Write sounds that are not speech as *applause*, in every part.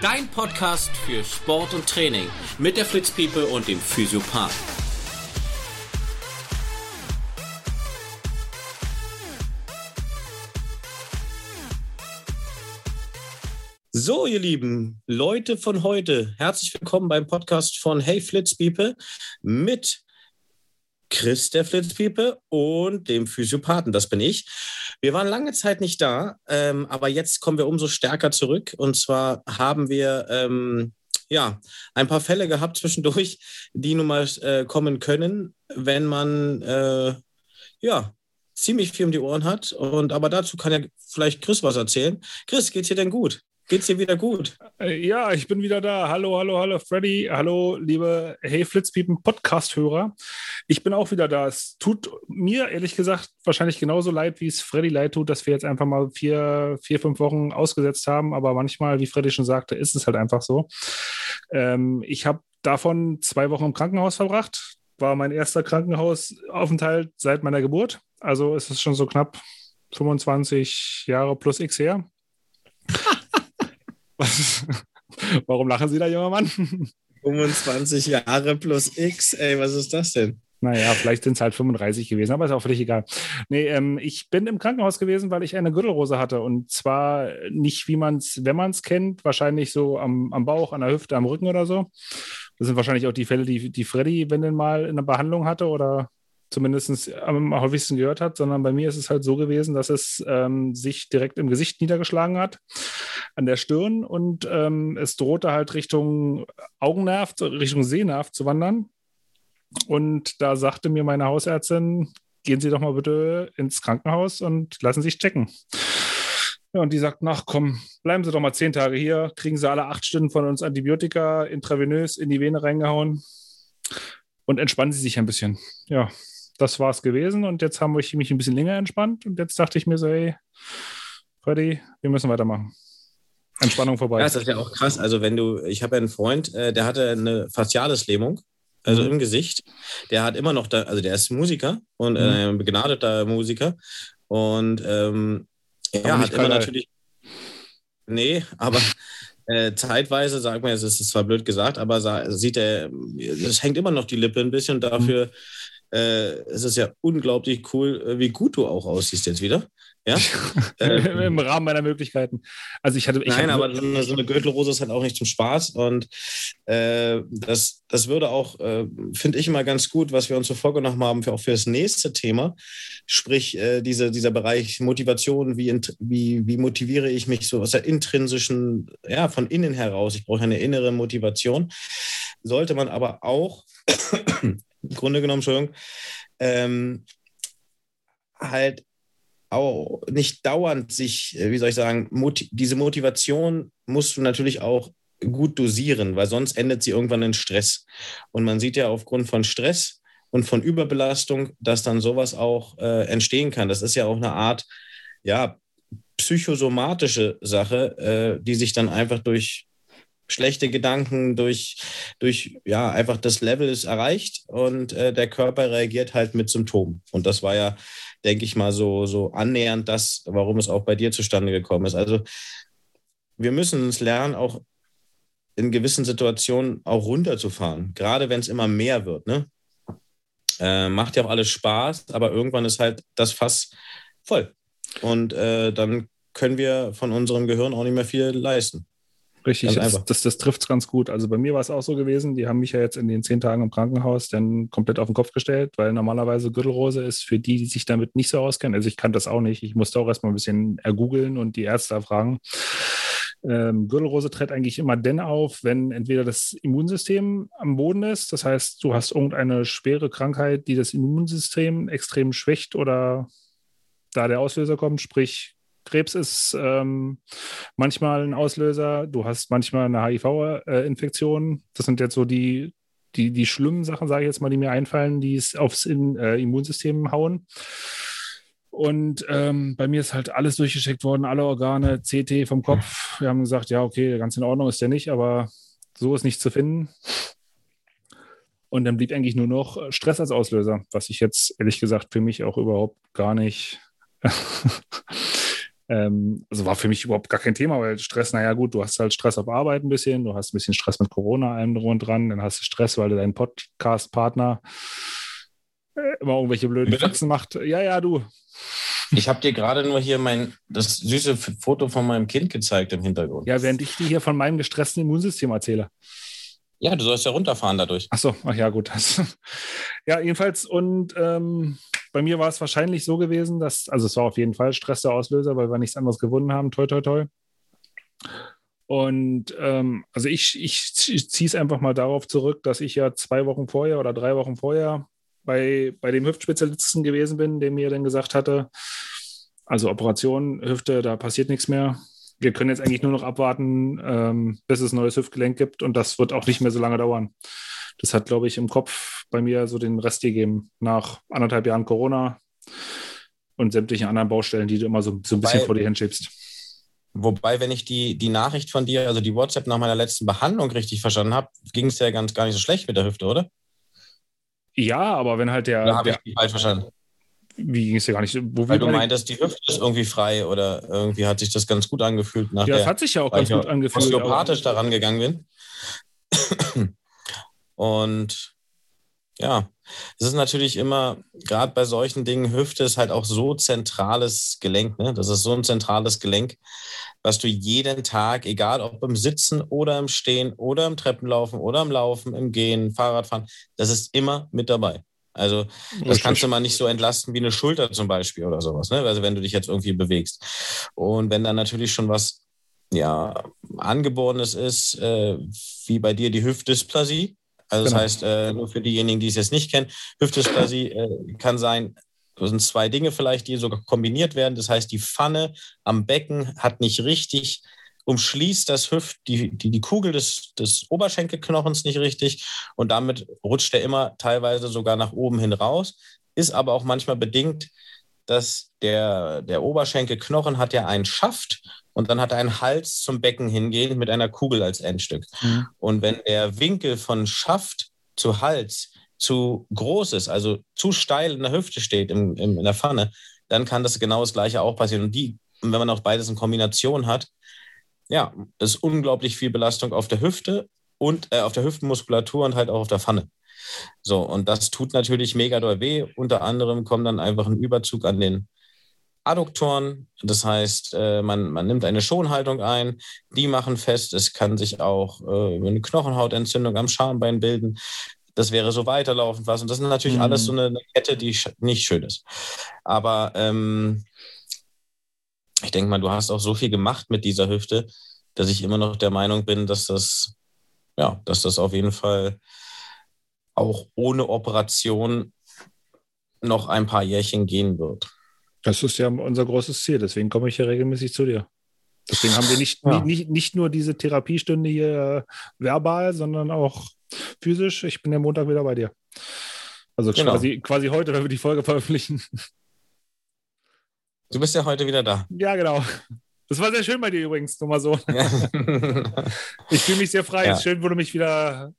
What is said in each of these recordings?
Dein Podcast für Sport und Training mit der Fritz und dem Physiopath. So, ihr lieben Leute von heute, herzlich willkommen beim Podcast von Hey Flitz People mit Chris, der Flitzpiepe, und dem Physiopathen, das bin ich. Wir waren lange Zeit nicht da, ähm, aber jetzt kommen wir umso stärker zurück. Und zwar haben wir ähm, ja ein paar Fälle gehabt zwischendurch, die nun mal äh, kommen können, wenn man äh, ja ziemlich viel um die Ohren hat. Und aber dazu kann ja vielleicht Chris was erzählen. Chris, geht's dir denn gut? Geht's dir wieder gut? Äh, ja, ich bin wieder da. Hallo, hallo, hallo, Freddy. Hallo, liebe Hey Flitzpiepen Podcast-Hörer. Ich bin auch wieder da. Es tut mir ehrlich gesagt wahrscheinlich genauso leid, wie es Freddy leid tut, dass wir jetzt einfach mal vier, vier, fünf Wochen ausgesetzt haben. Aber manchmal, wie Freddy schon sagte, ist es halt einfach so. Ähm, ich habe davon zwei Wochen im Krankenhaus verbracht. War mein erster Krankenhausaufenthalt seit meiner Geburt. Also ist es schon so knapp 25 Jahre plus X her. *laughs* *laughs* Warum lachen Sie da, junger Mann? *laughs* 25 Jahre plus X, ey, was ist das denn? Naja, vielleicht sind es halt 35 gewesen, aber ist auch völlig egal. Nee, ähm, ich bin im Krankenhaus gewesen, weil ich eine Gürtelrose hatte. Und zwar nicht, wie man es, wenn man es kennt, wahrscheinlich so am, am Bauch, an der Hüfte, am Rücken oder so. Das sind wahrscheinlich auch die Fälle, die, die Freddy, wenn denn mal in der Behandlung hatte oder zumindest am häufigsten gehört hat, sondern bei mir ist es halt so gewesen, dass es ähm, sich direkt im Gesicht niedergeschlagen hat, an der Stirn und ähm, es drohte halt Richtung Augennerv, Richtung Sehnerv zu wandern. Und da sagte mir meine Hausärztin, gehen Sie doch mal bitte ins Krankenhaus und lassen sich checken. Ja, und die sagt, ach komm, bleiben Sie doch mal zehn Tage hier, kriegen Sie alle acht Stunden von uns Antibiotika intravenös in die Vene reingehauen und entspannen Sie sich ein bisschen. Ja, das war es gewesen. Und jetzt haben wir mich ein bisschen länger entspannt. Und jetzt dachte ich mir so, hey, Freddy, wir müssen weitermachen. Entspannung vorbei. Ja, das ist ja auch krass. Also, wenn du, ich habe ja einen Freund, äh, der hatte eine Faciales-Lähmung, also mhm. im Gesicht. Der hat immer noch da, also der ist Musiker und äh, mhm. begnadeter Musiker. Und ähm, er hat immer natürlich. Nee, aber äh, zeitweise, sagt man, es ist zwar blöd gesagt, aber sieht er, es hängt immer noch die Lippe ein bisschen. Dafür mhm äh, es ist ja unglaublich cool, äh, wie gut du auch aussiehst jetzt wieder. Ja? *laughs* ähm, Im Rahmen meiner Möglichkeiten. Also ich hatte. Ich nein, hatte aber so eine, so eine Gürtelrose ist halt auch nicht zum Spaß. Und äh, das, das würde auch, äh, finde ich immer ganz gut, was wir uns so vorgenommen haben, für, auch für das nächste Thema. Sprich, äh, diese, dieser Bereich Motivation, wie, wie, wie motiviere ich mich so aus der intrinsischen, ja, von innen heraus. Ich brauche eine innere Motivation. Sollte man aber auch im Grunde genommen, Entschuldigung, ähm, halt auch nicht dauernd sich, äh, wie soll ich sagen, Mot diese Motivation musst du natürlich auch gut dosieren, weil sonst endet sie irgendwann in Stress. Und man sieht ja aufgrund von Stress und von Überbelastung, dass dann sowas auch äh, entstehen kann. Das ist ja auch eine Art, ja, psychosomatische Sache, äh, die sich dann einfach durch schlechte Gedanken, durch, durch ja, einfach das Level ist erreicht und äh, der Körper reagiert halt mit Symptomen. Und das war ja, denke ich mal, so, so annähernd das, warum es auch bei dir zustande gekommen ist. Also wir müssen uns lernen, auch in gewissen Situationen auch runterzufahren, gerade wenn es immer mehr wird. Ne? Äh, macht ja auch alles Spaß, aber irgendwann ist halt das Fass voll. Und äh, dann können wir von unserem Gehirn auch nicht mehr viel leisten. Richtig, das, das, das trifft es ganz gut. Also bei mir war es auch so gewesen, die haben mich ja jetzt in den zehn Tagen im Krankenhaus dann komplett auf den Kopf gestellt, weil normalerweise Gürtelrose ist für die, die sich damit nicht so auskennen. Also ich kann das auch nicht. Ich musste auch erstmal ein bisschen ergoogeln und die Ärzte erfragen. Ähm, Gürtelrose tritt eigentlich immer dann auf, wenn entweder das Immunsystem am Boden ist, das heißt, du hast irgendeine schwere Krankheit, die das Immunsystem extrem schwächt oder da der Auslöser kommt, sprich Krebs ist ähm, manchmal ein Auslöser. Du hast manchmal eine HIV-Infektion. Das sind jetzt so die, die, die schlimmen Sachen, sage ich jetzt mal, die mir einfallen, die es aufs in, äh, Immunsystem hauen. Und ähm, bei mir ist halt alles durchgecheckt worden, alle Organe, CT vom Kopf. Wir haben gesagt, ja, okay, ganz in Ordnung ist der nicht, aber so ist nicht zu finden. Und dann blieb eigentlich nur noch Stress als Auslöser, was ich jetzt ehrlich gesagt für mich auch überhaupt gar nicht *laughs* Ähm, also war für mich überhaupt gar kein Thema, weil Stress, naja gut, du hast halt Stress auf Arbeit ein bisschen, du hast ein bisschen Stress mit Corona allem drum und dran, dann hast du Stress, weil du deinen Podcast-Partner äh, immer irgendwelche blöden Faxen macht. Ja, ja, du. Ich habe dir gerade nur hier mein das süße Foto von meinem Kind gezeigt im Hintergrund. Ja, während ich dir hier von meinem gestressten Immunsystem erzähle. Ja, du sollst ja runterfahren dadurch. Ach so, ach ja, gut. *laughs* ja, jedenfalls. Und ähm, bei mir war es wahrscheinlich so gewesen, dass, also es war auf jeden Fall Stress der Auslöser, weil wir nichts anderes gewonnen haben. Toi, toi, toi. Und ähm, also ich, ich ziehe es einfach mal darauf zurück, dass ich ja zwei Wochen vorher oder drei Wochen vorher bei, bei dem Hüftspezialisten gewesen bin, der mir dann gesagt hatte, also Operation, Hüfte, da passiert nichts mehr. Wir können jetzt eigentlich nur noch abwarten, ähm, bis es ein neues Hüftgelenk gibt und das wird auch nicht mehr so lange dauern. Das hat, glaube ich, im Kopf bei mir so den Rest gegeben. Nach anderthalb Jahren Corona und sämtlichen anderen Baustellen, die du immer so, so ein bisschen Wobei, vor dir hinschiebst. Wobei, wenn ich die, die Nachricht von dir, also die WhatsApp nach meiner letzten Behandlung richtig verstanden habe, ging es ja ganz gar nicht so schlecht mit der Hüfte, oder? Ja, aber wenn halt der. Da habe ich die falsch verstanden. Wie ging es dir gar nicht? Wo Weil du meintest, die Hüfte ist irgendwie frei oder irgendwie hat sich das ganz gut angefühlt. Nach ja, das hat sich ja auch ganz gut angefühlt. Osteopathisch daran gegangen bin. Und ja, es ist natürlich immer, gerade bei solchen Dingen, Hüfte ist halt auch so zentrales Gelenk. Ne? Das ist so ein zentrales Gelenk, was du jeden Tag, egal ob im Sitzen oder im Stehen oder im Treppenlaufen oder im Laufen, im Gehen, Fahrradfahren, das ist immer mit dabei. Also das kannst du mal nicht so entlasten wie eine Schulter zum Beispiel oder sowas, ne? Also wenn du dich jetzt irgendwie bewegst. Und wenn dann natürlich schon was ja, angeborenes ist, äh, wie bei dir die Hüftdysplasie, also genau. das heißt, äh, nur für diejenigen, die es jetzt nicht kennen, Hüftdysplasie äh, kann sein, das sind zwei Dinge vielleicht, die sogar kombiniert werden. Das heißt, die Pfanne am Becken hat nicht richtig, umschließt das Hüft, die, die, die Kugel des, des Oberschenkelknochens nicht richtig und damit rutscht er immer teilweise sogar nach oben hin raus. Ist aber auch manchmal bedingt, dass der, der Oberschenkelknochen hat ja einen Schaft und dann hat er einen Hals zum Becken hingehend mit einer Kugel als Endstück. Mhm. Und wenn der Winkel von Schaft zu Hals zu groß ist, also zu steil in der Hüfte steht, im, im, in der Pfanne, dann kann das genau das Gleiche auch passieren. Und die, wenn man auch beides in Kombination hat, ja, ist unglaublich viel Belastung auf der Hüfte und äh, auf der Hüftenmuskulatur und halt auch auf der Pfanne. So, und das tut natürlich mega doll weh. Unter anderem kommt dann einfach ein Überzug an den Adduktoren. Das heißt, äh, man, man nimmt eine Schonhaltung ein, die machen fest, es kann sich auch äh, eine Knochenhautentzündung am Schambein bilden. Das wäre so weiterlaufend was. Und das ist natürlich mhm. alles so eine Kette, die nicht schön ist. Aber ähm, ich denke mal, du hast auch so viel gemacht mit dieser Hüfte, dass ich immer noch der Meinung bin, dass das, ja, dass das auf jeden Fall auch ohne Operation noch ein paar Jährchen gehen wird. Das ist ja unser großes Ziel, deswegen komme ich ja regelmäßig zu dir. Deswegen haben wir nicht, ja. nicht, nicht nur diese Therapiestunde hier verbal, sondern auch physisch. Ich bin ja Montag wieder bei dir. Also genau. quasi, quasi heute, wenn wir die Folge veröffentlichen. Du bist ja heute wieder da. Ja, genau. Das war sehr schön bei dir übrigens, nur mal so. Ja. ich fühle mich sehr frei. Ja. Es ist schön, wo du mich wieder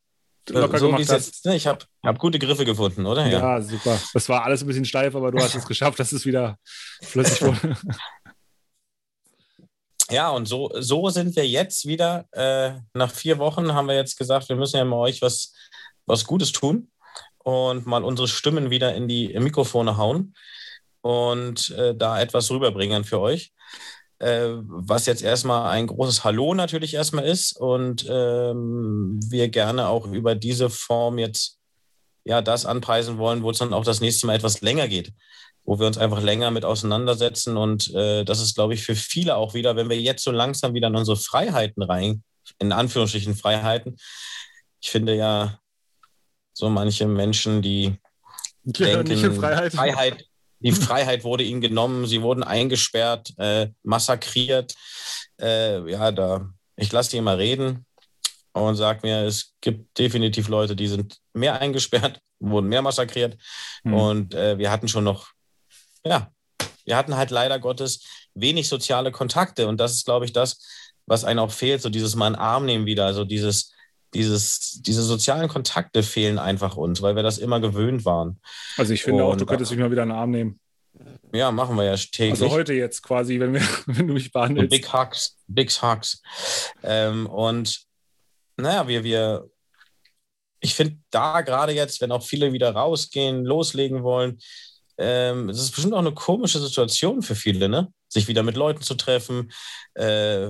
locker so gemacht hast. Ne? Ich habe hab gute Griffe gefunden, oder? Ja. ja, super. Das war alles ein bisschen steif, aber du hast es geschafft, dass es wieder flüssig wurde. *laughs* Ja, und so, so sind wir jetzt wieder. Äh, nach vier Wochen haben wir jetzt gesagt, wir müssen ja mal euch was, was Gutes tun und mal unsere Stimmen wieder in die Mikrofone hauen und äh, da etwas rüberbringen für euch äh, was jetzt erstmal ein großes Hallo natürlich erstmal ist und ähm, wir gerne auch über diese Form jetzt ja das anpreisen wollen, wo es dann auch das nächste Mal etwas länger geht, wo wir uns einfach länger mit auseinandersetzen und äh, das ist, glaube ich, für viele auch wieder, wenn wir jetzt so langsam wieder in unsere Freiheiten rein, in Anführungsstrichen Freiheiten. Ich finde ja so manche Menschen, die ja, denken, Freiheit. Freiheit, die *laughs* Freiheit wurde ihnen genommen, sie wurden eingesperrt, äh, massakriert. Äh, ja, da, ich lasse die mal reden und sage mir, es gibt definitiv Leute, die sind mehr eingesperrt, *laughs* wurden mehr massakriert. Mhm. Und äh, wir hatten schon noch, ja, wir hatten halt leider Gottes wenig soziale Kontakte. Und das ist, glaube ich, das, was einem auch fehlt, so dieses Mal in Arm nehmen wieder, also dieses, dieses, diese sozialen Kontakte fehlen einfach uns, weil wir das immer gewöhnt waren. Also ich finde und, auch, du könntest dich mal wieder in den Arm nehmen. Ja, machen wir ja täglich. Also heute jetzt quasi, wenn, wir, *laughs* wenn du mich behandelst. Big Hugs, Big Hugs. Ähm, und naja, wir, wir, ich finde da gerade jetzt, wenn auch viele wieder rausgehen, loslegen wollen, ähm, es ist bestimmt auch eine komische Situation für viele, ne? Sich wieder mit Leuten zu treffen. Äh,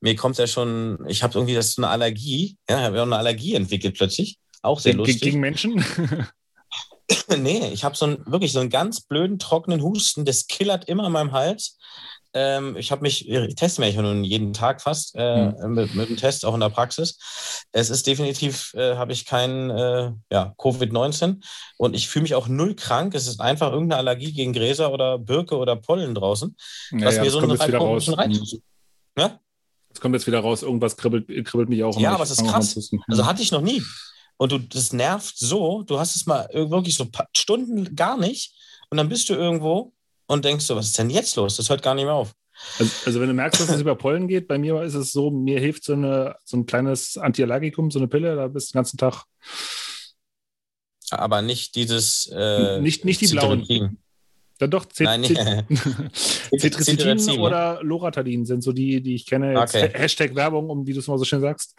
mir kommt ja schon, ich habe irgendwie das ist eine Allergie, ja, ich habe ja auch eine Allergie entwickelt plötzlich. Auch sehr lustig. Gegen Menschen? *laughs* nee, ich habe so einen, wirklich so einen ganz blöden, trockenen Husten, das killert immer in meinem Hals. Ähm, ich habe mich, ich teste mich ja nun jeden Tag fast äh, mhm. mit, mit dem Test, auch in der Praxis. Es ist definitiv, äh, habe ich kein äh, ja, Covid-19 und ich fühle mich auch null krank. Es ist einfach irgendeine Allergie gegen Gräser oder Birke oder Pollen draußen, ja, was mir so einen komischen Reiz. Ja? Es kommt jetzt wieder raus, irgendwas kribbelt, kribbelt mich auch. Ja, aber es ist krass. Also hatte ich noch nie. Und du, das nervt so, du hast es mal wirklich so Stunden gar nicht und dann bist du irgendwo und denkst so, was ist denn jetzt los? Das hört gar nicht mehr auf. Also, also wenn du merkst, dass es über Pollen geht, bei mir ist es so, mir hilft so, eine, so ein kleines Antiallergikum, so eine Pille, da bist du den ganzen Tag. Aber nicht dieses. Äh, nicht, nicht die blauen. Dann doch, Cetirizin *laughs* *laughs* oder Loratadin sind so die, die ich kenne. Okay. Hashtag Werbung, um wie du es mal so schön sagst.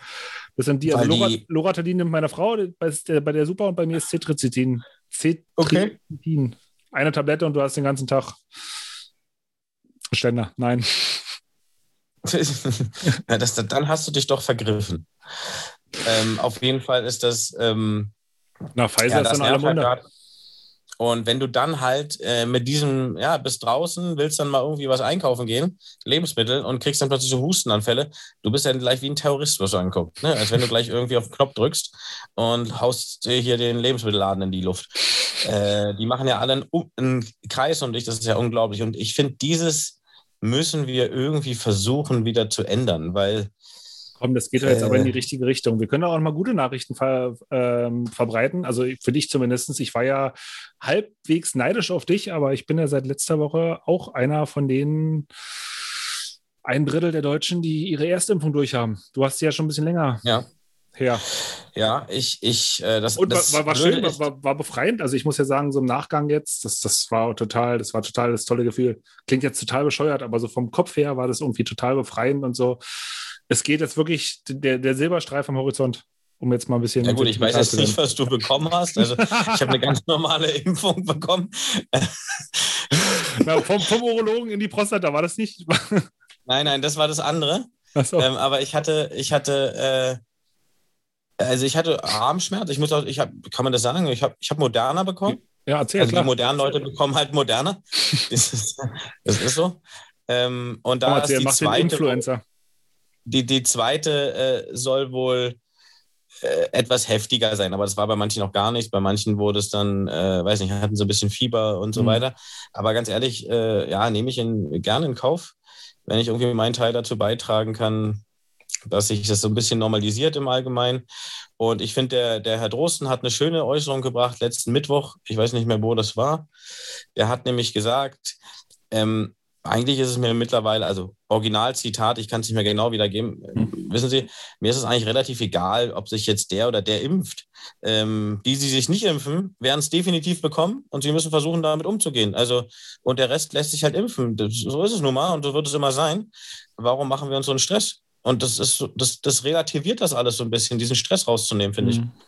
Das sind die, also Lora, die Loratadin nimmt meine Frau, bei der, bei der Super und bei mir ist Cetirizin. Cetirizin. Okay. Eine Tablette und du hast den ganzen Tag Ständer. Nein. *laughs* ja, das, dann hast du dich doch vergriffen. Ähm, auf jeden Fall ist das. Ähm, Na, Pfizer ja, ist in aller Munde. Und wenn du dann halt äh, mit diesem, ja, bist draußen, willst dann mal irgendwie was einkaufen gehen, Lebensmittel, und kriegst dann plötzlich so Hustenanfälle, du bist dann gleich wie ein Terrorist, was du anguckst. Ne? Als wenn du gleich irgendwie auf den Knopf drückst und haust dir hier den Lebensmittelladen in die Luft. Äh, die machen ja alle einen, einen Kreis um dich, das ist ja unglaublich. Und ich finde, dieses müssen wir irgendwie versuchen wieder zu ändern, weil Komm, das geht ja jetzt äh, aber in die richtige Richtung. Wir können auch mal gute Nachrichten ver, ähm, verbreiten. Also für dich zumindest. Ich war ja halbwegs neidisch auf dich, aber ich bin ja seit letzter Woche auch einer von denen, ein Drittel der Deutschen, die ihre Erstimpfung durchhaben. Du hast sie ja schon ein bisschen länger. Ja. Her. Ja, ich, ich, äh, das, Und das war, war schön, war, war, befreiend. Also ich muss ja sagen, so im Nachgang jetzt, das, das war total, das war total das tolle Gefühl. Klingt jetzt total bescheuert, aber so vom Kopf her war das irgendwie total befreiend und so es geht jetzt wirklich der, der Silberstreif am Horizont um jetzt mal ein bisschen. Ja gut, ich weiß jetzt nicht, was du bekommen hast. Also ich habe eine ganz normale *laughs* Impfung bekommen. Na, vom, vom Urologen in die Prostata war das nicht? *laughs* nein, nein, das war das andere. So. Ähm, aber ich hatte, ich hatte, äh, also ich hatte Armschmerz. Ich muss auch, ich habe, kann man das sagen? Ich habe, ich habe Moderna bekommen. Ja, erzähl. Also klar. die modernen Leute bekommen halt Moderna. *laughs* das, ist, das ist so. Ähm, und da Komm, erzähl, ist die zweite, Influencer die, die zweite äh, soll wohl äh, etwas heftiger sein, aber das war bei manchen noch gar nicht. Bei manchen wurde es dann, äh, weiß nicht, hatten so ein bisschen Fieber und so mhm. weiter. Aber ganz ehrlich, äh, ja, nehme ich in, gerne in Kauf, wenn ich irgendwie meinen Teil dazu beitragen kann, dass sich das so ein bisschen normalisiert im Allgemeinen. Und ich finde, der, der Herr Drosten hat eine schöne Äußerung gebracht letzten Mittwoch. Ich weiß nicht mehr, wo das war. Der hat nämlich gesagt, ähm, eigentlich ist es mir mittlerweile, also Originalzitat, ich kann es nicht mehr genau wiedergeben. Mhm. Wissen Sie, mir ist es eigentlich relativ egal, ob sich jetzt der oder der impft. Ähm, die, die sich nicht impfen, werden es definitiv bekommen und sie müssen versuchen, damit umzugehen. Also, und der Rest lässt sich halt impfen. Das, so ist es nun mal und so wird es immer sein. Warum machen wir uns so einen Stress? Und das ist das, das relativiert das alles so ein bisschen, diesen Stress rauszunehmen, finde mhm. ich.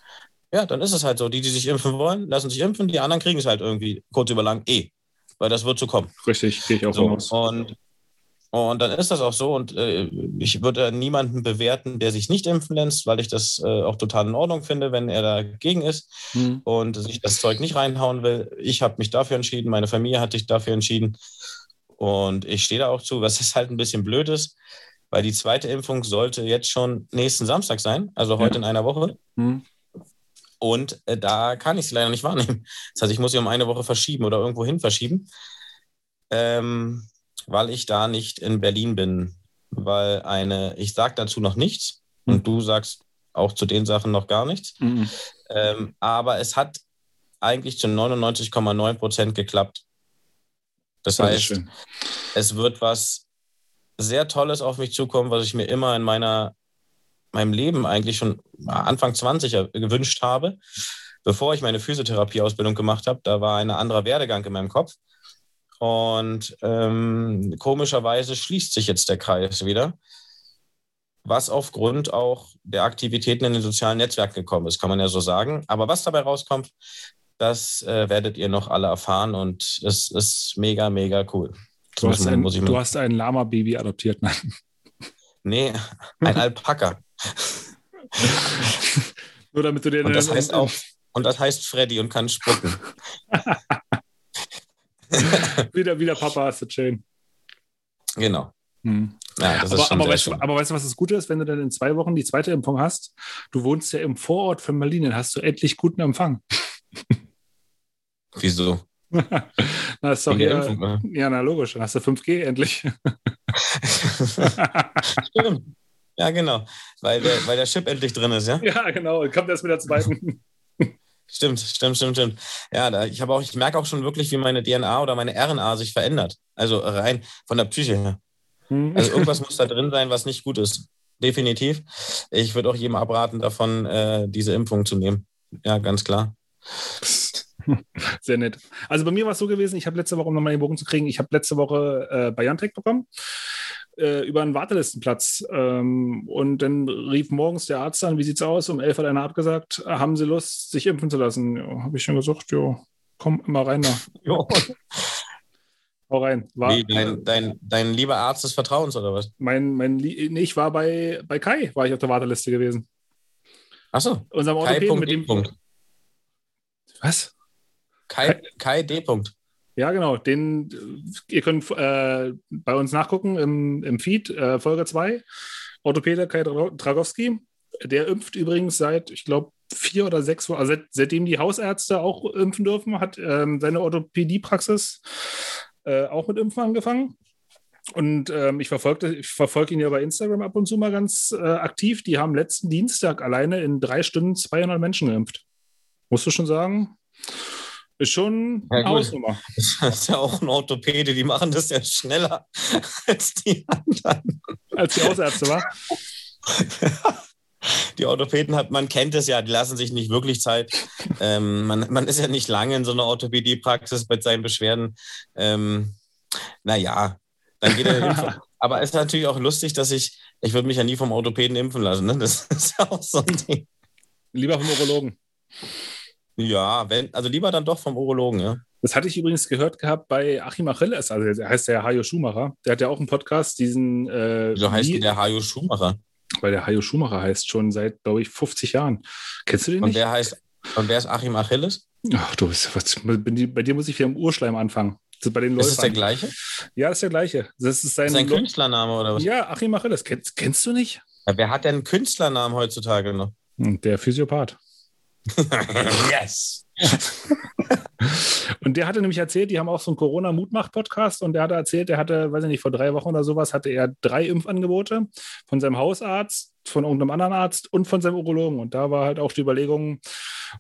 Ja, dann ist es halt so. Die, die sich impfen wollen, lassen sich impfen, die anderen kriegen es halt irgendwie kurz über lang eh weil das wird so kommen. Richtig, gehe ich auch so, raus. Und, und dann ist das auch so. Und äh, ich würde niemanden bewerten, der sich nicht impfen lässt, weil ich das äh, auch total in Ordnung finde, wenn er dagegen ist mhm. und sich das Zeug nicht reinhauen will. Ich habe mich dafür entschieden, meine Familie hat sich dafür entschieden. Und ich stehe da auch zu, was *laughs* ist halt ein bisschen blöd ist, weil die zweite Impfung sollte jetzt schon nächsten Samstag sein, also heute ja. in einer Woche. Mhm. Und äh, da kann ich sie leider nicht *laughs* wahrnehmen. Das heißt, ich muss sie um eine Woche verschieben oder irgendwo hin verschieben, ähm, weil ich da nicht in Berlin bin. Weil eine, ich sage dazu noch nichts mhm. und du sagst auch zu den Sachen noch gar nichts. Mhm. Ähm, aber es hat eigentlich zu 99,9 Prozent geklappt. Das, das heißt, es wird was sehr Tolles auf mich zukommen, was ich mir immer in meiner meinem Leben eigentlich schon Anfang 20 gewünscht habe, bevor ich meine Physiotherapieausbildung gemacht habe. Da war ein anderer Werdegang in meinem Kopf. Und ähm, komischerweise schließt sich jetzt der Kreis wieder, was aufgrund auch der Aktivitäten in den sozialen Netzwerken gekommen ist, kann man ja so sagen. Aber was dabei rauskommt, das äh, werdet ihr noch alle erfahren und es ist mega, mega cool. Du hast, ein, du hast ein Lama-Baby adoptiert, nein? Nee, ein Alpaka. Nur damit du dir und das heißt auch und das heißt Freddy und kann spucken. *laughs* wieder, wieder Papa hast du Chain. Genau. Hm. Ja, aber, aber, weißt du, aber, weißt du, was das Gute ist, wenn du dann in zwei Wochen die zweite Impfung hast? Du wohnst ja im Vorort von Berlin, dann hast du endlich guten Empfang. Wieso? *laughs* na, ist doch hier, Impfung, ja, na logisch, dann hast du 5G endlich. *laughs* Stimmt. Ja, genau. Weil der, weil der Chip endlich drin ist, ja? Ja, genau. Kommt erst mit der zweiten. Stimmt, stimmt, stimmt, stimmt. Ja, da, ich habe auch, ich merke auch schon wirklich, wie meine DNA oder meine RNA sich verändert. Also rein von der Psyche her. Hm. Also irgendwas muss da drin sein, was nicht gut ist. Definitiv. Ich würde auch jedem abraten, davon äh, diese Impfung zu nehmen. Ja, ganz klar. Sehr nett. Also bei mir war es so gewesen, ich habe letzte Woche, um nochmal den Bogen zu kriegen, ich habe letzte Woche äh, BioNTech bekommen äh, über einen Wartelistenplatz. Ähm, und dann rief morgens der Arzt an, wie sieht's aus? Um elf hat einer abgesagt, haben Sie Lust, sich impfen zu lassen? Ja, habe ich schon gesagt, jo, komm immer rein da. *laughs* Jo. Hau rein. War, wie, dein, dein, dein lieber Arzt des Vertrauens oder was? Mein, mein, nee, ich war bei, bei Kai, war ich auf der Warteliste gewesen. Achso. Unserem Orthopäden mit dem. Punkt. Was? Kai, Kai D. -Punkt. Ja, genau. Den, ihr könnt äh, bei uns nachgucken im, im Feed, äh, Folge 2. Orthopäde Kai Dragowski. Der impft übrigens seit, ich glaube, vier oder sechs Wochen, also seit, seitdem die Hausärzte auch impfen dürfen, hat ähm, seine Orthopädiepraxis äh, auch mit Impfen angefangen. Und ähm, ich verfolge verfolg ihn ja bei Instagram ab und zu mal ganz äh, aktiv. Die haben letzten Dienstag alleine in drei Stunden 200 Menschen geimpft. Musst du schon sagen? Ist schon ja, eine Hausnummer. *laughs* Das ist ja auch ein Orthopäde, die machen das ja schneller *laughs* als die anderen. Als die Hausärzte, wa? *laughs* die Orthopäden hat, man kennt es ja, die lassen sich nicht wirklich Zeit. Ähm, man, man ist ja nicht lange in so einer Orthopädie-Praxis mit seinen Beschwerden. Ähm, naja, dann geht er hin. Aber es ist natürlich auch lustig, dass ich, ich würde mich ja nie vom Orthopäden impfen lassen. Ne? Das ist ja auch so ein Ding. Lieber vom Urologen. Ja, wenn, also lieber dann doch vom Urologen, ja. Das hatte ich übrigens gehört gehabt bei Achim Achilles, also der heißt der Hajo Schumacher. Der hat ja auch einen Podcast, diesen. Äh, Wieso heißt der Hajo Schumacher? Weil der Hajo Schumacher heißt schon seit, glaube ich, 50 Jahren. Kennst du den und nicht? Wer heißt, und wer ist Achim Achilles? Ach, du bist, was, bei dir muss ich wieder im Urschleim anfangen. Ist, bei den ist das der gleiche? Ja, das ist der gleiche. Das ist sein, sein Künstlername oder was? Ja, Achim Achilles. Kennst, kennst du nicht? Ja, wer hat denn einen Künstlernamen heutzutage noch? Hm, der Physiopath. *laughs* yes! *laughs* und der hatte nämlich erzählt, die haben auch so einen Corona-Mutmach-Podcast und der hatte erzählt, der hatte, weiß ich nicht, vor drei Wochen oder sowas, hatte er drei Impfangebote von seinem Hausarzt, von irgendeinem anderen Arzt und von seinem Urologen. Und da war halt auch die Überlegung,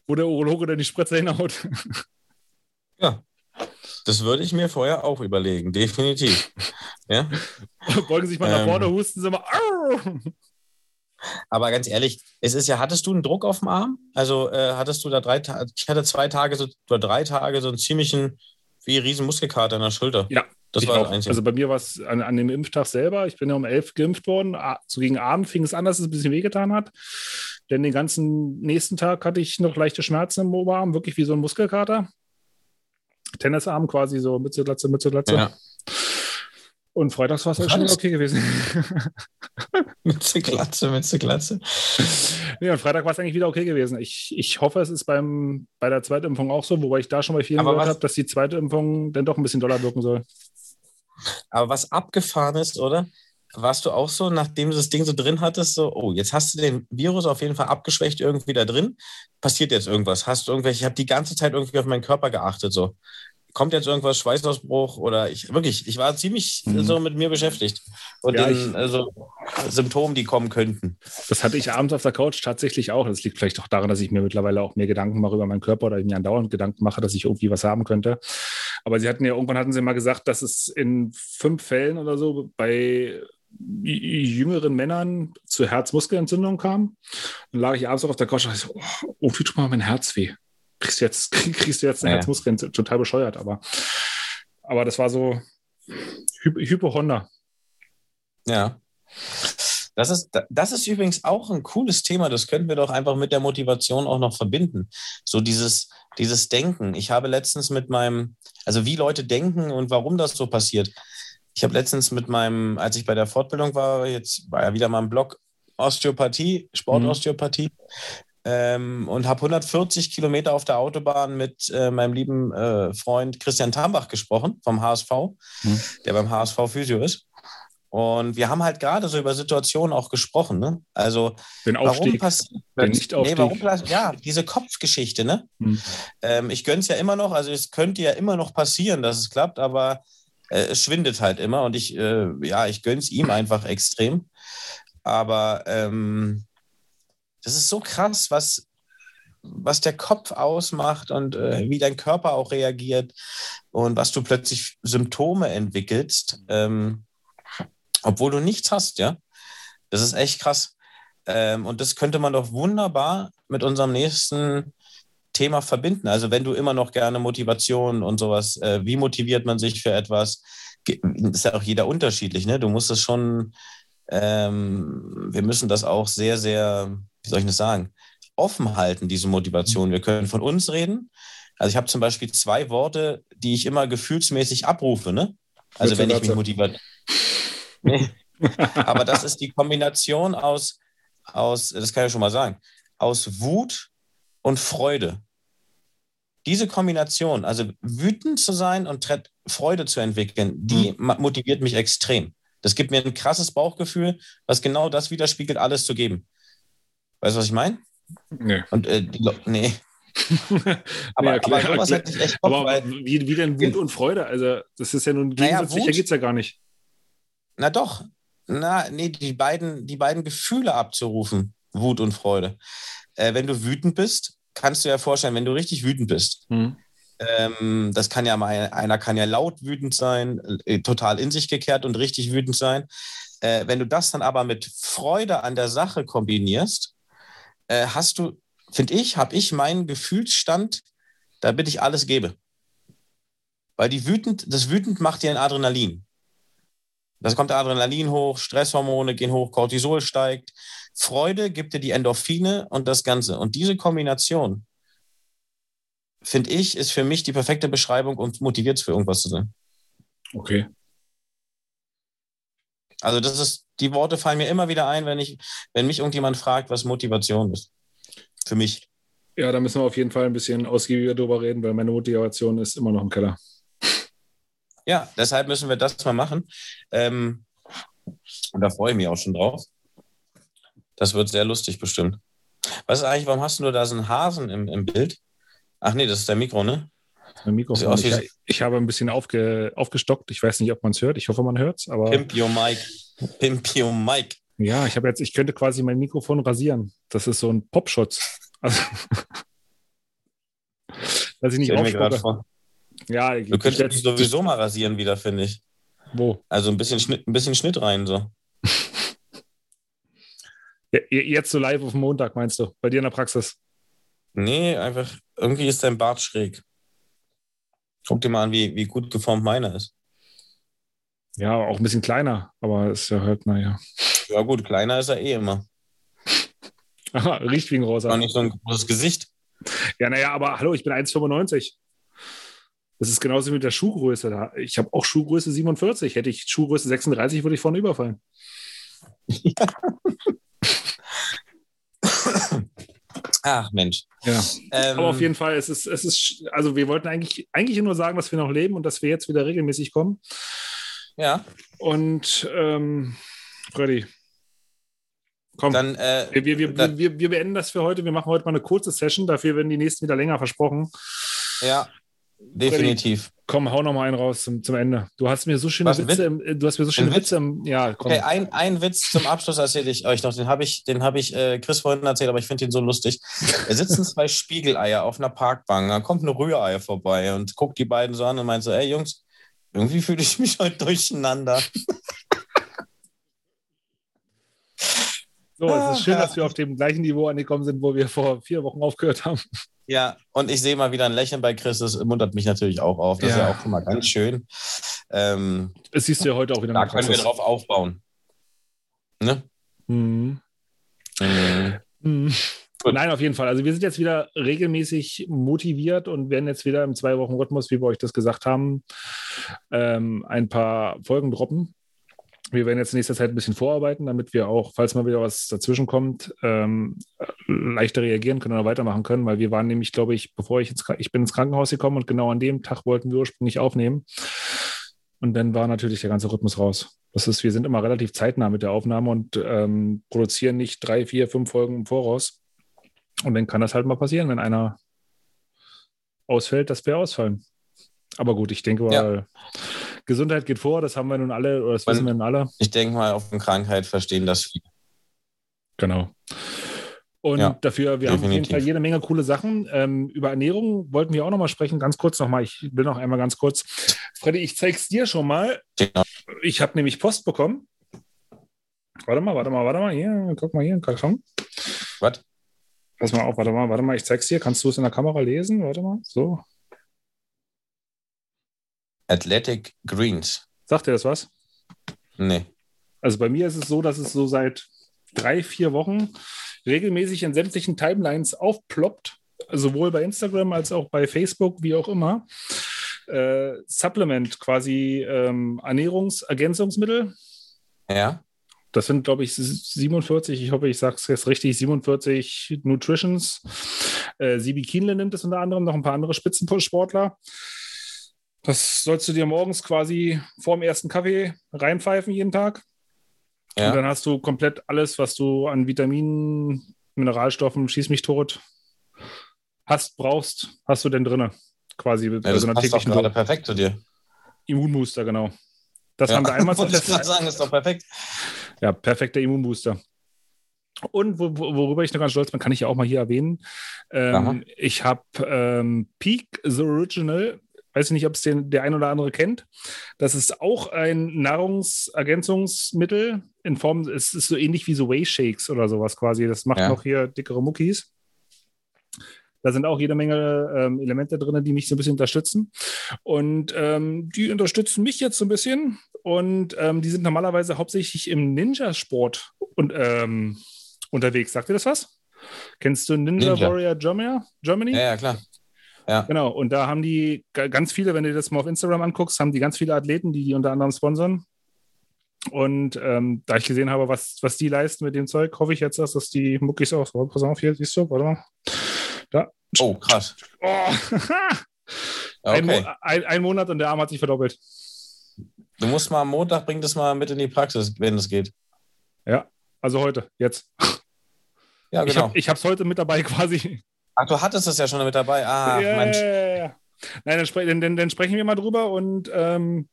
wo der Urologe denn die Spritze hinhaut. *laughs* Ja, das würde ich mir vorher auch überlegen, definitiv. Ja? Beugen sich mal ähm, nach vorne, husten sie mal. Aber ganz ehrlich, es ist ja, hattest du einen Druck auf dem Arm? Also äh, hattest du da drei Tage, ich hatte zwei Tage so, oder drei Tage so einen ziemlichen, wie riesen Muskelkater an der Schulter. Ja. Das war das Also bei mir war es an, an, dem Impftag selber. Ich bin ja um elf geimpft worden. So gegen Abend fing es an, dass es ein bisschen wehgetan hat. Denn den ganzen nächsten Tag hatte ich noch leichte Schmerzen im Oberarm, wirklich wie so ein Muskelkater. Tennisarm quasi so Mütze, Glatze, Mütze, Glatze. Ja. Und freitags war es schon okay gewesen. *laughs* Mütze, Glatze, Mütze, Glatze. Nee, und Freitag war es eigentlich wieder okay gewesen. Ich, ich hoffe, es ist beim, bei der zweiten Impfung auch so, wobei ich da schon bei vielen gehört habe, dass die zweite Impfung dann doch ein bisschen doller wirken soll. Aber was abgefahren ist, oder? Warst du auch so, nachdem du das Ding so drin hattest, so, oh, jetzt hast du den Virus auf jeden Fall abgeschwächt irgendwie da drin. Passiert jetzt irgendwas? Hast du irgendwelche, ich habe die ganze Zeit irgendwie auf meinen Körper geachtet, so kommt jetzt irgendwas, Schweißausbruch oder ich wirklich, ich war ziemlich mhm. so mit mir beschäftigt und ja, den ich, also, Symptomen, die kommen könnten. Das hatte ich abends auf der Couch tatsächlich auch. Das liegt vielleicht auch daran, dass ich mir mittlerweile auch mehr Gedanken mache über meinen Körper oder ich mir andauernd Gedanken mache, dass ich irgendwie was haben könnte. Aber sie hatten ja irgendwann hatten sie mal gesagt, dass es in fünf Fällen oder so bei jüngeren Männern zu Herzmuskelentzündung kam. Dann lag ich abends auch auf der Couch und dachte, oh, irgendwie tut mal mein Herz weh kriegst du jetzt, *laughs* kriegst du jetzt eine ja. Herzmuskelentzündung, total bescheuert, aber aber das war so Hy Hypo-Honda. Ja. Das ist, das ist übrigens auch ein cooles Thema. Das könnten wir doch einfach mit der Motivation auch noch verbinden. So dieses, dieses Denken. Ich habe letztens mit meinem, also wie Leute denken und warum das so passiert. Ich habe letztens mit meinem, als ich bei der Fortbildung war, jetzt war ja wieder mal ein Blog Osteopathie, Sportosteopathie, mhm. Ähm, und habe 140 Kilometer auf der Autobahn mit äh, meinem lieben äh, Freund Christian Tambach gesprochen vom HSV, mhm. der beim HSV Physio ist. Und wir haben halt gerade so über Situationen auch gesprochen, ne? Also den Aufstieg, warum passiert den. Nee, warum, ja, diese Kopfgeschichte, ne? Hm. Ähm, ich gönne es ja immer noch, also es könnte ja immer noch passieren, dass es klappt, aber äh, es schwindet halt immer und ich, äh, ja, ich gönne es ihm einfach extrem. Aber ähm, das ist so krass, was, was der Kopf ausmacht und äh, wie dein Körper auch reagiert und was du plötzlich Symptome entwickelst. Ähm, obwohl du nichts hast, ja. Das ist echt krass. Ähm, und das könnte man doch wunderbar mit unserem nächsten Thema verbinden. Also wenn du immer noch gerne Motivation und sowas, äh, wie motiviert man sich für etwas? Ist ja auch jeder unterschiedlich, ne? Du musst es schon, ähm, wir müssen das auch sehr, sehr, wie soll ich das sagen, offen halten, diese Motivation. Wir können von uns reden. Also ich habe zum Beispiel zwei Worte, die ich immer gefühlsmäßig abrufe, ne? Also wenn ich mich motiviert. Aber das ist die Kombination aus, aus, das kann ich schon mal sagen, aus Wut und Freude. Diese Kombination, also wütend zu sein und Freude zu entwickeln, die mhm. motiviert mich extrem. Das gibt mir ein krasses Bauchgefühl, was genau das widerspiegelt, alles zu geben. Weißt du, was ich meine? Nee. Und äh, die, nee. *laughs* aber, nee, aber, sowas hätte ich echt Bock, aber wie, wie denn Wut und Freude? Also, das ist ja nun gegensätzlicher naja, geht es ja gar nicht. Na doch. Na, nee, die beiden, die beiden Gefühle abzurufen, Wut und Freude. Äh, wenn du wütend bist, kannst du dir vorstellen, wenn du richtig wütend bist, mhm. ähm, das kann ja mal, einer kann ja laut wütend sein, äh, total in sich gekehrt und richtig wütend sein. Äh, wenn du das dann aber mit Freude an der Sache kombinierst, äh, hast du, finde ich, habe ich meinen Gefühlsstand, damit ich alles gebe. Weil die wütend, das wütend macht dir ein Adrenalin. Das kommt der Adrenalin hoch, Stresshormone gehen hoch, Cortisol steigt. Freude gibt dir die Endorphine und das Ganze. Und diese Kombination, finde ich, ist für mich die perfekte Beschreibung und motiviert für irgendwas zu sein. Okay. Also das ist, die Worte fallen mir immer wieder ein, wenn ich, wenn mich irgendjemand fragt, was Motivation ist. Für mich. Ja, da müssen wir auf jeden Fall ein bisschen ausgiebiger drüber reden, weil meine Motivation ist immer noch im Keller. Ja, deshalb müssen wir das mal machen. Ähm, und da freue ich mich auch schon drauf. Das wird sehr lustig bestimmt. Was ist eigentlich, warum hast du da so einen Hasen im, im Bild? Ach nee, das ist der Mikro, ne? Mein Mikrofon. Ich, ich, habe ein bisschen aufge, aufgestockt. Ich weiß nicht, ob man es hört. Ich hoffe, man hört es. Pimp your mic. Pimp your mic. Ja, ich habe jetzt, ich könnte quasi mein Mikrofon rasieren. Das ist so ein Popschutz. Also, *laughs* dass ich nicht aufspucke. Ja, du könntest dich sowieso mal rasieren wieder, finde ich. Wo? Also ein bisschen Schnitt, ein bisschen Schnitt rein, so. *laughs* Jetzt so live auf Montag, meinst du? Bei dir in der Praxis? Nee, einfach, irgendwie ist dein Bart schräg. Guck dir mal an, wie, wie gut geformt meiner ist. Ja, auch ein bisschen kleiner, aber ist ja halt, naja. Ja, gut, kleiner ist er eh immer. *laughs* Aha, riecht wie ein Rosa. Auch nicht so ein großes Gesicht. Ja, naja, aber hallo, ich bin 1,95. Das ist genauso wie mit der Schuhgröße. Ich habe auch Schuhgröße 47. Hätte ich Schuhgröße 36, würde ich vorne überfallen. Ja. *laughs* Ach Mensch. Ja. Ähm, Aber auf jeden Fall, es ist, es ist, also wir wollten eigentlich, eigentlich nur sagen, dass wir noch leben und dass wir jetzt wieder regelmäßig kommen. Ja. Und ähm, Freddy, komm. Dann, äh, wir, wir, dann, wir, wir, beenden das für heute. Wir machen heute mal eine kurze Session, dafür werden die nächsten wieder länger versprochen. Ja. Definitiv. Komm, hau noch mal einen raus zum, zum Ende. Du hast mir so schöne Was, Witze, im, du hast mir so schöne Witz? Witze im, ja, komm. Okay, ein, ein Witz zum Abschluss erzähle ich euch noch. Den habe ich, den habe ich äh, Chris vorhin erzählt, aber ich finde ihn so lustig. Da sitzen zwei Spiegeleier auf einer Parkbank, dann kommt eine Rührei vorbei und guckt die beiden so an und meint so, ey Jungs, irgendwie fühle ich mich heute durcheinander. So, es ist schön, dass wir auf dem gleichen Niveau angekommen sind, wo wir vor vier Wochen aufgehört haben. Ja, und ich sehe mal wieder ein Lächeln bei Chris. Das muntert mich natürlich auch auf. Das ja. ist ja auch schon mal ganz schön. Ähm, das siehst du ja heute auch wieder. Da können wir drauf aufbauen. Ne? Mhm. Mhm. Mhm. Nein, auf jeden Fall. Also wir sind jetzt wieder regelmäßig motiviert und werden jetzt wieder im Zwei-Wochen-Rhythmus, wie wir euch das gesagt haben, ähm, ein paar Folgen droppen. Wir werden jetzt in nächster Zeit ein bisschen vorarbeiten, damit wir auch, falls mal wieder was dazwischen kommt, ähm, leichter reagieren können oder weitermachen können, weil wir waren nämlich, glaube ich, bevor ich ins, ich bin ins Krankenhaus gekommen und genau an dem Tag wollten wir ursprünglich aufnehmen. Und dann war natürlich der ganze Rhythmus raus. Das ist, wir sind immer relativ zeitnah mit der Aufnahme und ähm, produzieren nicht drei, vier, fünf Folgen im Voraus. Und dann kann das halt mal passieren, wenn einer ausfällt, dass wir ausfallen. Aber gut, ich denke mal, ja. Gesundheit geht vor, das haben wir nun alle, oder das wissen wir nun alle. Ich denke mal, auf eine Krankheit verstehen das viele. Genau. Und ja, dafür, wir definitiv. haben auf jeden Fall jede Menge coole Sachen. Ähm, über Ernährung wollten wir auch nochmal sprechen. Ganz kurz nochmal, ich will noch einmal ganz kurz. Freddy, ich zeig's dir schon mal. Genau. Ich habe nämlich Post bekommen. Warte mal, warte mal, warte mal. Hier, guck mal hier, Karton. Was? Pass mal auf, warte mal, warte mal, ich zeig's dir. Kannst du es in der Kamera lesen? Warte mal, so. Athletic Greens. Sagt dir das was? Nee. Also bei mir ist es so, dass es so seit drei, vier Wochen regelmäßig in sämtlichen Timelines aufploppt, sowohl bei Instagram als auch bei Facebook, wie auch immer. Äh, Supplement, quasi ähm, Ernährungsergänzungsmittel. Ja. Das sind, glaube ich, 47, ich hoffe, ich sage es jetzt richtig, 47 Nutritions. Äh, Sibi Kienle nimmt es unter anderem, noch ein paar andere Spitzensportler. Das sollst du dir morgens quasi vor dem ersten Kaffee reinpfeifen jeden Tag. Ja. Und dann hast du komplett alles, was du an Vitaminen, Mineralstoffen, schieß mich tot, hast, brauchst, hast du denn drinne. Quasi. Ja, das also passt doch gerade perfekt zu dir. Immunbooster, genau. Das ja. haben wir einmal *laughs* Wollte ich gerade sagen, ist doch perfekt. Ja, perfekter Immunbooster. Und wo, worüber ich noch ganz stolz bin, kann ich ja auch mal hier erwähnen. Ähm, ich habe ähm, Peak The Original weiß ich nicht, ob es den der ein oder andere kennt. Das ist auch ein Nahrungsergänzungsmittel in Form, es ist so ähnlich wie so Whey Shakes oder sowas quasi. Das macht ja. noch hier dickere Muckis. Da sind auch jede Menge ähm, Elemente drin, die mich so ein bisschen unterstützen. Und ähm, die unterstützen mich jetzt so ein bisschen. Und ähm, die sind normalerweise hauptsächlich im Ninja-Sport und, ähm, unterwegs. Sagt ihr das was? Kennst du Ninja, Ninja. Warrior Germany? Ja, ja, klar. Ja. Genau, und da haben die ganz viele, wenn du das mal auf Instagram anguckst, haben die ganz viele Athleten, die die unter anderem sponsern. Und ähm, da ich gesehen habe, was, was die leisten mit dem Zeug, hoffe ich jetzt, dass das die Muckis auch so. Pass auf, hier, siehst du, warte mal. Da. Oh, krass. Oh. *laughs* ein, okay. Mo ein, ein, Monat und der Arm hat sich verdoppelt. Du musst mal am Montag, bring das mal mit in die Praxis, wenn es geht. Ja, also heute, jetzt. Ja, genau. Ich habe es heute mit dabei *laughs* quasi. Ach, du hattest es ja schon mit dabei. Ah, yeah. Mensch. Nein, dann, spre dann, dann, sprechen wir mal drüber und ähm,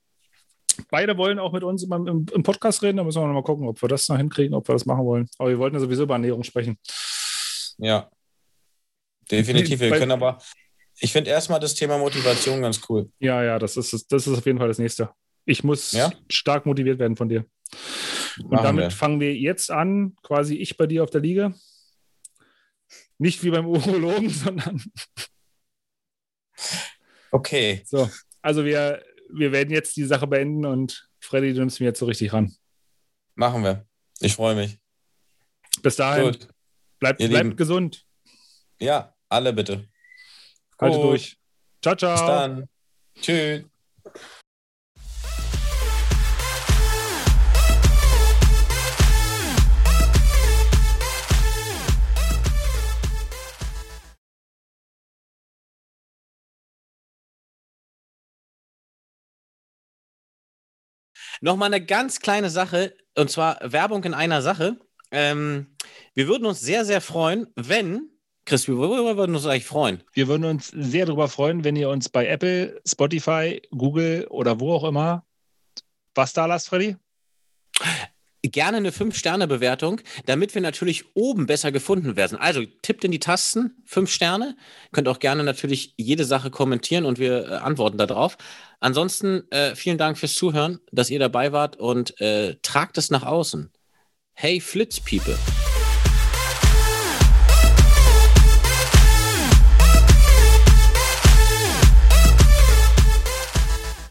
beide wollen auch mit uns im, im, im, Podcast reden. Da müssen wir noch mal gucken, ob wir das noch hinkriegen, ob wir das machen wollen. Aber wir wollten ja sowieso über Ernährung sprechen. Ja, definitiv. Wir können aber, ich finde erstmal das Thema Motivation ganz cool. Ja, ja, das ist, das ist auf jeden Fall das nächste. Ich muss ja? stark motiviert werden von dir. Und machen damit wir. fangen wir jetzt an, quasi ich bei dir auf der Liga. Nicht wie beim Urologen, *laughs* sondern. Okay. So, also wir, wir werden jetzt die Sache beenden und Freddy, du nimmst mir jetzt so richtig ran. Machen wir. Ich freue mich. Bis dahin. Gut. Bleibt, bleibt gesund. Ja, alle bitte. Halte durch. Ciao, ciao. Bis dann. Tschüss. Nochmal eine ganz kleine Sache, und zwar Werbung in einer Sache. Ähm, wir würden uns sehr, sehr freuen, wenn, Chris, wir würden uns eigentlich freuen. Wir würden uns sehr darüber freuen, wenn ihr uns bei Apple, Spotify, Google oder wo auch immer was da lasst, Freddy? Gerne eine 5-Sterne-Bewertung, damit wir natürlich oben besser gefunden werden. Also tippt in die Tasten, 5 Sterne. Könnt auch gerne natürlich jede Sache kommentieren und wir äh, antworten darauf. Ansonsten äh, vielen Dank fürs Zuhören, dass ihr dabei wart und äh, tragt es nach außen. Hey Flitz People.